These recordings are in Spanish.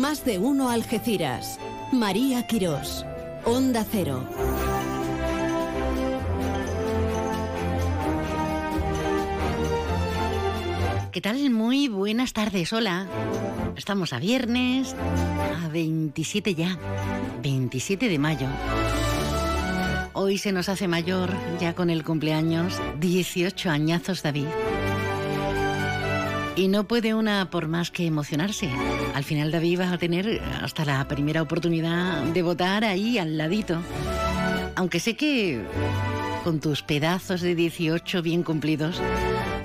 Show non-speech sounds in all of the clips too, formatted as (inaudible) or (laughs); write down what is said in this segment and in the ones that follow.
Más de uno Algeciras. María Quirós. Onda Cero. ¿Qué tal? Muy buenas tardes, hola. Estamos a viernes, a 27 ya, 27 de mayo. Hoy se nos hace mayor, ya con el cumpleaños, 18 añazos David. Y no puede una por más que emocionarse. Al final David va a tener hasta la primera oportunidad de votar ahí al ladito. Aunque sé que con tus pedazos de 18 bien cumplidos,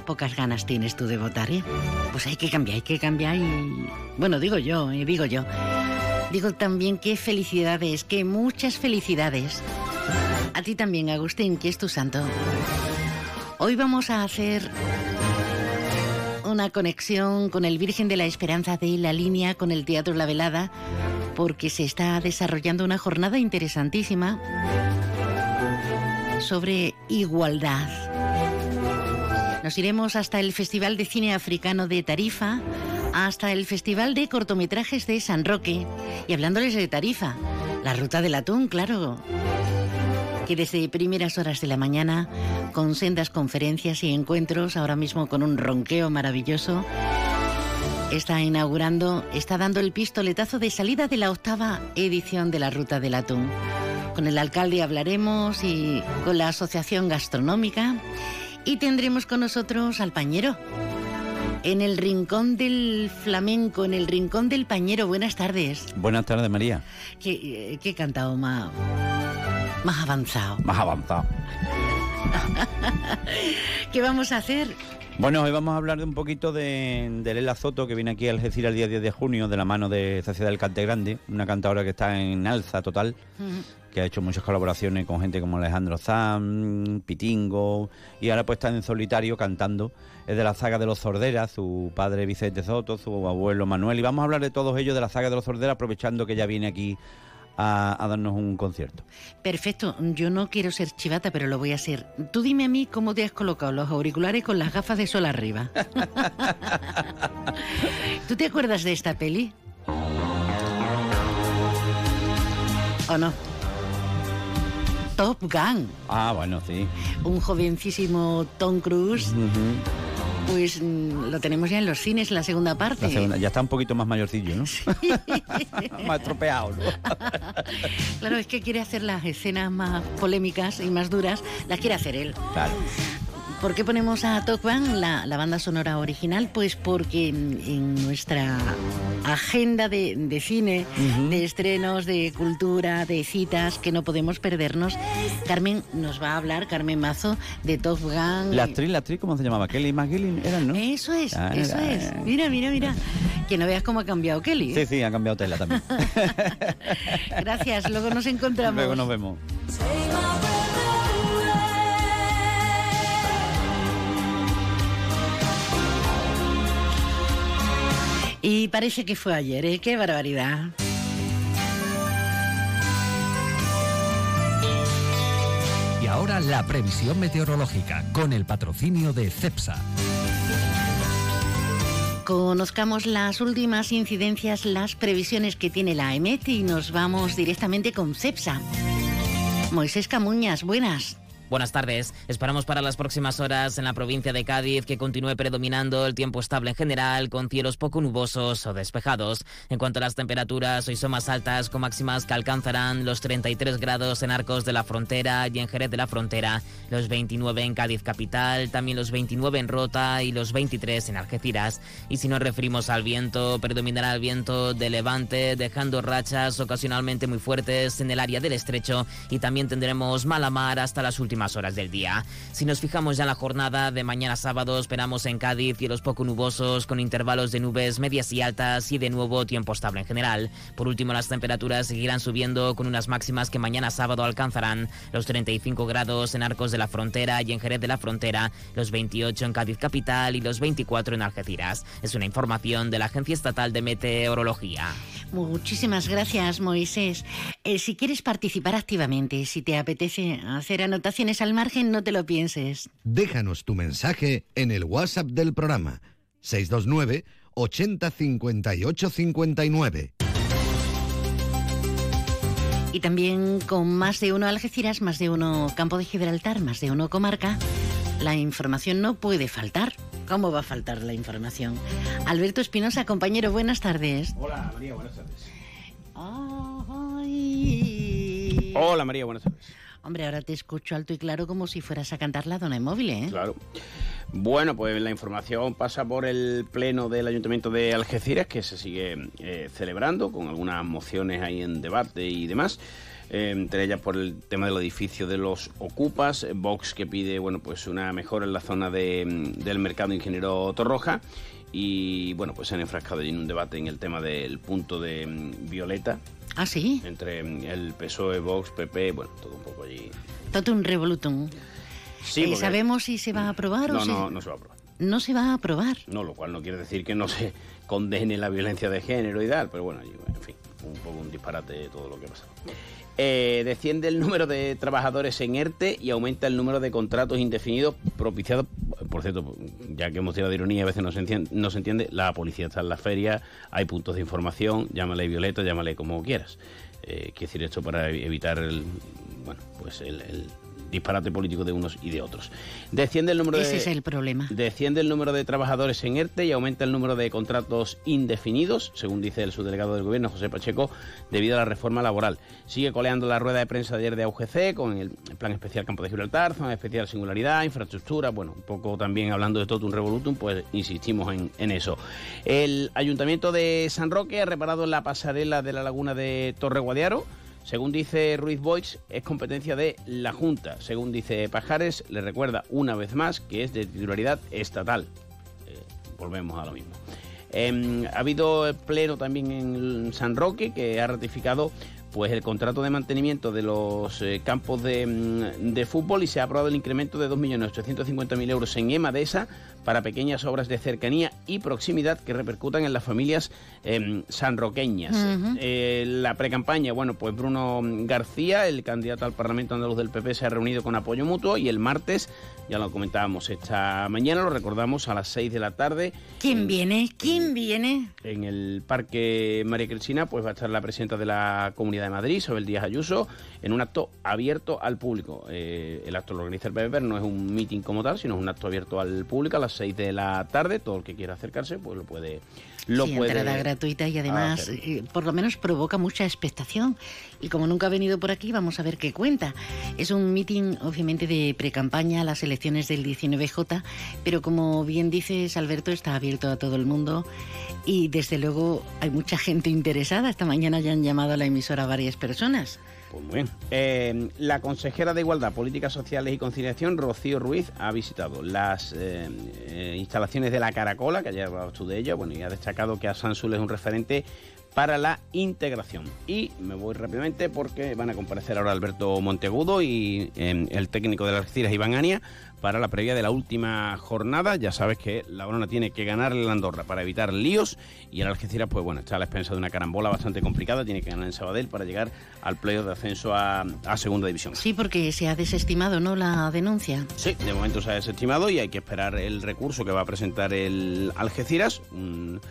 pocas ganas tienes tú de votar, ¿eh? Pues hay que cambiar, hay que cambiar y... Bueno, digo yo, eh, digo yo. Digo también que felicidades, que muchas felicidades. A ti también, Agustín, que es tu santo. Hoy vamos a hacer una conexión con el Virgen de la Esperanza de la línea con el Teatro La Velada, porque se está desarrollando una jornada interesantísima sobre igualdad. Nos iremos hasta el Festival de Cine Africano de Tarifa, hasta el Festival de Cortometrajes de San Roque. Y hablándoles de Tarifa, la ruta del atún, claro. Que desde primeras horas de la mañana, con sendas conferencias y encuentros, ahora mismo con un ronqueo maravilloso, está inaugurando, está dando el pistoletazo de salida de la octava edición de la Ruta del Atún. Con el alcalde hablaremos y con la Asociación Gastronómica y tendremos con nosotros al pañero. En el rincón del flamenco, en el rincón del pañero. Buenas tardes. Buenas tardes, María. ¿Qué, qué cantado más, más avanzado? Más avanzado. (laughs) ¿Qué vamos a hacer? Bueno, hoy vamos a hablar de un poquito de, de Lela Soto, que viene aquí a Algeciras el día 10 de junio, de la mano de Sociedad del Cante Grande, una cantadora que está en alza total, que ha hecho muchas colaboraciones con gente como Alejandro Zam, Pitingo, y ahora pues está en solitario cantando. Es de la saga de los Sorderas, su padre Vicente Soto, su abuelo Manuel, y vamos a hablar de todos ellos de la saga de los Sorderas, aprovechando que ya viene aquí a, a, darnos un concierto. Perfecto, yo no quiero ser chivata, pero lo voy a ser. Tú dime a mí cómo te has colocado los auriculares con las gafas de sol arriba. (laughs) ¿Tú te acuerdas de esta peli? ¿O no? Top Gun. Ah, bueno, sí. Un jovencísimo Tom Cruise. Uh -huh pues lo tenemos ya en los cines, la segunda parte. La segunda, ya está un poquito más mayorcillo, ¿no? Sí. (laughs) más estropeado, ¿no? (laughs) claro, es que quiere hacer las escenas más polémicas y más duras, las quiere hacer él. Claro. ¿Por qué ponemos a Top Gun, la, la, banda sonora original? Pues porque en, en nuestra agenda de, de cine, uh -huh. de estrenos, de cultura, de citas que no podemos perdernos, Carmen nos va a hablar, Carmen Mazo, de Top Gun. La actriz, la actriz, ¿cómo se llamaba? Kelly McGillen, ¿era, no? Eso es, ah, eso era, es. Mira, mira, mira. Que no veas cómo ha cambiado Kelly. Sí, sí, ha cambiado tela también. (laughs) Gracias, luego nos encontramos. Luego nos vemos. Y parece que fue ayer, ¿eh? ¡Qué barbaridad! Y ahora la previsión meteorológica con el patrocinio de CEPSA. Conozcamos las últimas incidencias, las previsiones que tiene la EMET y nos vamos directamente con CEPSA. Moisés Camuñas, buenas. Buenas tardes. Esperamos para las próximas horas en la provincia de Cádiz que continúe predominando el tiempo estable en general, con cielos poco nubosos o despejados. En cuanto a las temperaturas, hoy son más altas, con máximas que alcanzarán los 33 grados en Arcos de la Frontera y en Jerez de la Frontera, los 29 en Cádiz capital, también los 29 en Rota y los 23 en Algeciras. Y si nos referimos al viento, predominará el viento de levante, dejando rachas ocasionalmente muy fuertes en el área del estrecho y también tendremos mala mar hasta las últimas horas del día. Si nos fijamos ya en la jornada de mañana sábado, esperamos en Cádiz cielos poco nubosos con intervalos de nubes medias y altas y de nuevo tiempo estable en general. Por último, las temperaturas seguirán subiendo con unas máximas que mañana sábado alcanzarán los 35 grados en Arcos de la Frontera y en Jerez de la Frontera, los 28 en Cádiz capital y los 24 en Algeciras. Es una información de la Agencia Estatal de Meteorología. Muchísimas gracias, Moisés. Eh, si quieres participar activamente, si te apetece hacer anotaciones al margen, no te lo pienses. Déjanos tu mensaje en el WhatsApp del programa 629 80 58 59. Y también con más de uno Algeciras, más de uno Campo de Gibraltar, más de uno Comarca, la información no puede faltar. ¿Cómo va a faltar la información? Alberto Espinosa, compañero, buenas tardes. Hola María, buenas tardes. Ay. Hola María, buenas tardes. Hombre, ahora te escucho alto y claro como si fueras a cantar la dona móvil, ¿eh? Claro. Bueno, pues la información pasa por el pleno del Ayuntamiento de Algeciras, que se sigue eh, celebrando con algunas mociones ahí en debate y demás. Eh, entre ellas por el tema del edificio de los ocupas, Vox que pide bueno pues una mejora en la zona de, del mercado ingeniero Torroja y bueno pues se han enfrascado en un debate en el tema del punto de mm, Violeta Ah, sí. entre mm, el PSOE, Vox, PP, bueno, todo un poco allí. Todo un revolutum. Sí, Eh, porque- ¿Sabemos si se va a aprobar o No, se- no, no se va a aprobar. no se va a aprobar? No, lo cual no quiere decir que no se condene la violencia de género y tal, pero bueno, en fin, un poco un disparate todo lo que ha pasado. Eh, desciende el número de trabajadores en ERTE y aumenta el número de contratos indefinidos propiciados, por cierto, ya que hemos tirado de ironía, a veces no se entiende, no se entiende la policía está en la feria, hay puntos de información, llámale Violeta, llámale como quieras. Eh, quiero decir esto para evitar el, bueno, pues el, el disparate político de unos y de otros. Desciende el número Ese de... es el problema. Desciende el número de trabajadores en ERTE y aumenta el número de contratos indefinidos, según dice el subdelegado del Gobierno, José Pacheco, debido a la reforma laboral. Sigue coleando la rueda de prensa de ayer de AUGC con el Plan Especial Campo de Gibraltar, Zona Especial Singularidad, Infraestructura, bueno, un poco también hablando de todo un revolutum, pues insistimos en, en eso. El Ayuntamiento de San Roque ha reparado la pasarela de la laguna de Torre Guadiaro. Según dice Ruiz Boix, es competencia de la Junta. Según dice Pajares, le recuerda una vez más que es de titularidad estatal. Eh, volvemos a lo mismo. Em, ha habido pleno también en San Roque que ha ratificado pues el contrato de mantenimiento de los eh, campos de, mm, de fútbol y se ha aprobado el incremento de 2.850.000 euros en EMADESA para pequeñas obras de cercanía y proximidad que repercutan en las familias em, sanroqueñas. Eh, la precampaña, bueno, pues Bruno García, el candidato al Parlamento andaluz del PP, se ha reunido con apoyo mutuo y el martes, ya lo comentábamos esta mañana, lo recordamos a las 6 de la tarde. ¿Quién en- viene? ¿Quién viene? en el Parque María Cristina pues va a estar la presidenta de la Comunidad de Madrid, Isabel Díaz Ayuso, en un acto abierto al público. Eh, el acto lo organiza el PP, pero no es un meeting como tal, sino es un acto abierto al público a las 6 de la tarde. Todo el que quiera acercarse pues lo puede... Lo sí, puede entrada gratuita y además, eh, por lo menos provoca mucha expectación. Y como nunca ha venido por aquí, vamos a ver qué cuenta. Es un meeting, obviamente, de pre-campaña a las elecciones del 19J, pero como bien dices, Alberto, está abierto a todo el mundo y desde luego hay mucha gente interesada. Esta mañana ya han llamado a la emisora varias personas. Pues. Eh, la consejera de Igualdad, Políticas Sociales y Conciliación, Rocío Ruiz, ha visitado las eh, eh, instalaciones de la Caracola, que ayer hablabas tú de ella, bueno, y ha destacado que Asansul es un referente para la integración. Y me voy rápidamente porque van a comparecer ahora Alberto Monteagudo y eh, el técnico de las Algeciras, Iván Ania, para la previa de la última jornada. Ya sabes que la Barona tiene que ganarle la Andorra para evitar líos y el Algeciras, pues bueno, está a la expensa de una carambola bastante complicada. Tiene que ganar en Sabadell para llegar al playoff de ascenso a, a Segunda División. Sí, porque se ha desestimado, ¿no?, la denuncia. Sí, de momento se ha desestimado y hay que esperar el recurso que va a presentar el Algeciras. Un-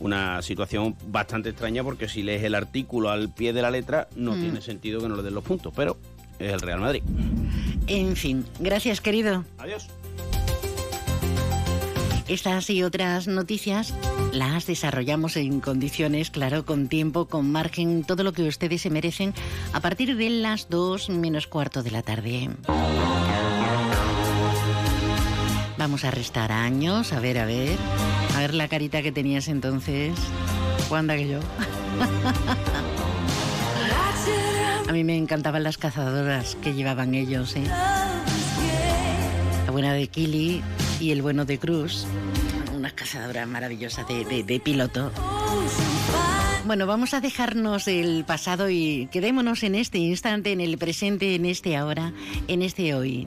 una situación bastante extraña porque si lees el artículo al pie de la letra no Mm. tiene sentido que no le den los puntos, pero es el Real Madrid. En fin, gracias, querido. Adiós. Estas y otras noticias las desarrollamos en condiciones, claro, con tiempo, con margen, todo lo que ustedes se merecen a partir de las 2 menos cuarto de la tarde. Vamos a restar años, a ver, a ver, ver la carita que tenías entonces. ¿Cuándo que yo? (laughs) A mí me encantaban las cazadoras que llevaban ellos, ¿eh? La buena de Kili y el bueno de Cruz. Unas cazadoras maravillosas de, de- de piloto. Bueno, vamos a dejarnos el pasado y quedémonos en este instante, en el presente, en este ahora, en este hoy.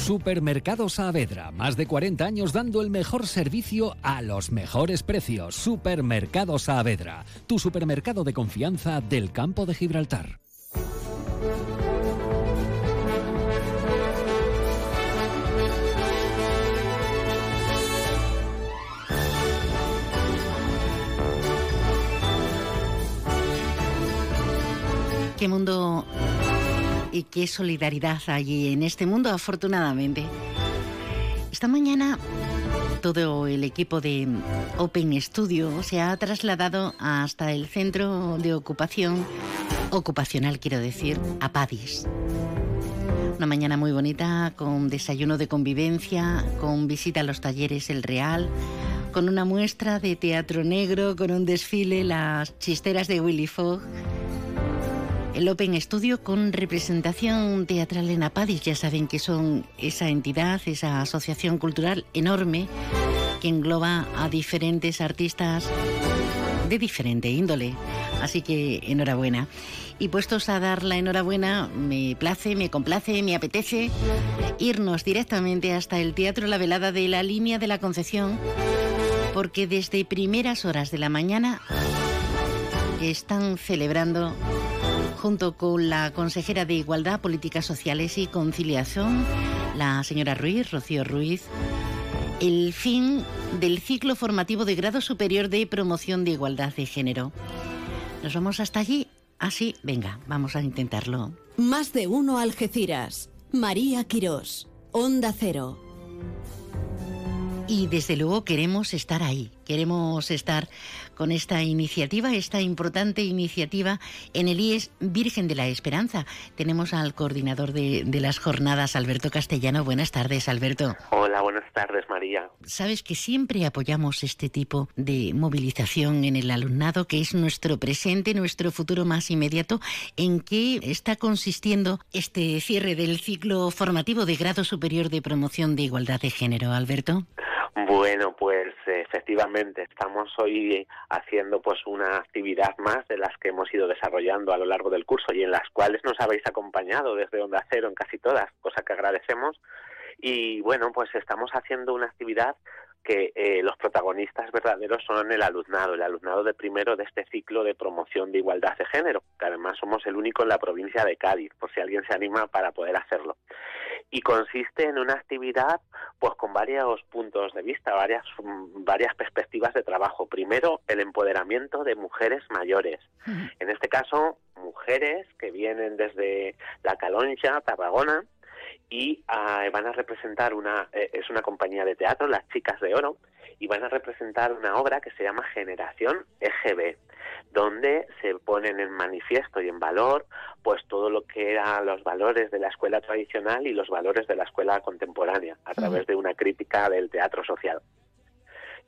Supermercado Saavedra, más de 40 años dando el mejor servicio a los mejores precios. Supermercado Saavedra, tu supermercado de confianza del campo de Gibraltar. Qué mundo y qué solidaridad hay en este mundo, afortunadamente. Esta mañana todo el equipo de Open Studio se ha trasladado hasta el centro de ocupación, ocupacional quiero decir, a Padis. Una mañana muy bonita, con desayuno de convivencia, con visita a los talleres El Real, con una muestra de teatro negro, con un desfile, las chisteras de Willy Fogg el Open Studio con representación teatral en Apadis. Ya saben que son esa entidad, esa asociación cultural enorme que engloba a diferentes artistas de diferente índole. Así que enhorabuena. Y puestos a dar la enhorabuena, me place, me complace, me apetece irnos directamente hasta el Teatro La Velada de la Línea de la Concepción, porque desde primeras horas de la mañana están celebrando junto con la consejera de Igualdad, Políticas Sociales y Conciliación, la señora Ruiz, Rocío Ruiz, el fin del ciclo formativo de grado superior de promoción de igualdad de género. ¿Nos vamos hasta allí? Así, ah, venga, vamos a intentarlo. Más de uno Algeciras. María Quirós. Onda Cero. Y desde luego queremos estar ahí, queremos estar con esta iniciativa, esta importante iniciativa en el IES Virgen de la Esperanza. Tenemos al coordinador de, las jornadas, Alberto Castellano. Buenas tardes, Alberto. Hola, buenas tardes, María. Sabes que siempre apoyamos este tipo de movilización en el alumnado, que es nuestro presente, nuestro futuro más inmediato. ¿En qué está consistiendo este cierre del ciclo formativo de grado superior de promoción de igualdad de género, Alberto? Bueno, pues efectivamente estamos hoy haciendo pues una actividad más de las que hemos ido desarrollando a lo largo del curso y en las cuales nos habéis acompañado desde Onda Cero en casi todas, cosa que agradecemos. Y bueno, pues estamos haciendo una actividad que eh, los protagonistas verdaderos son el alumnado, el alumnado de primero de este ciclo de promoción de igualdad de género, que además somos el único en la provincia de Cádiz, por si alguien se anima para poder hacerlo. Y consiste en una actividad pues con varios puntos de vista, varias, varias perspectivas de trabajo. Primero, el empoderamiento de mujeres mayores. En este caso, mujeres que vienen desde La Caloncha, Tarragona, y ah, van a representar una eh, es una compañía de teatro las chicas de oro y van a representar una obra que se llama Generación EGB donde se ponen en manifiesto y en valor pues todo lo que eran los valores de la escuela tradicional y los valores de la escuela contemporánea a través de una crítica del teatro social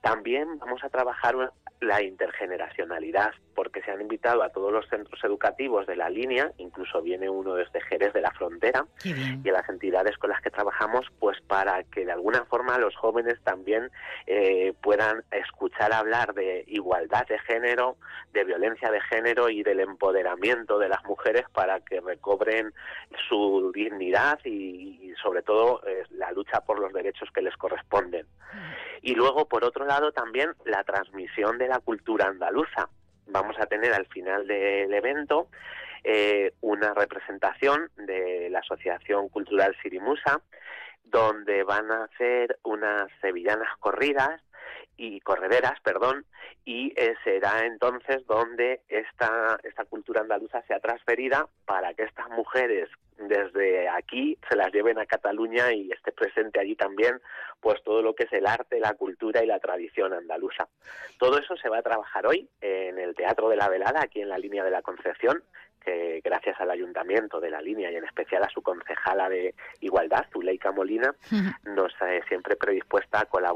también vamos a trabajar la intergeneracionalidad, porque se han invitado a todos los centros educativos de la línea, incluso viene uno desde Jerez de la Frontera, y a las entidades con las que trabajamos, pues para que de alguna forma los jóvenes también eh, puedan escuchar hablar de igualdad de género, de violencia de género y del empoderamiento de las mujeres para que recobren su dignidad y, sobre todo eh, la lucha por los derechos que les corresponden. Y luego, por otro lado, también la transmisión de la cultura andaluza. Vamos a tener al final del evento eh, una representación de la Asociación Cultural Sirimusa, donde van a hacer unas sevillanas corridas y correderas, perdón, y eh, será entonces donde esta, esta cultura andaluza sea transferida para que estas mujeres desde aquí se las lleven a Cataluña y esté presente allí también pues todo lo que es el arte, la cultura y la tradición andaluza. Todo eso se va a trabajar hoy en el Teatro de la Velada, aquí en la línea de la Concepción, que gracias al ayuntamiento de la línea y en especial a su concejala de igualdad, Zuleika Molina, nos eh, siempre predispuesta a colaborar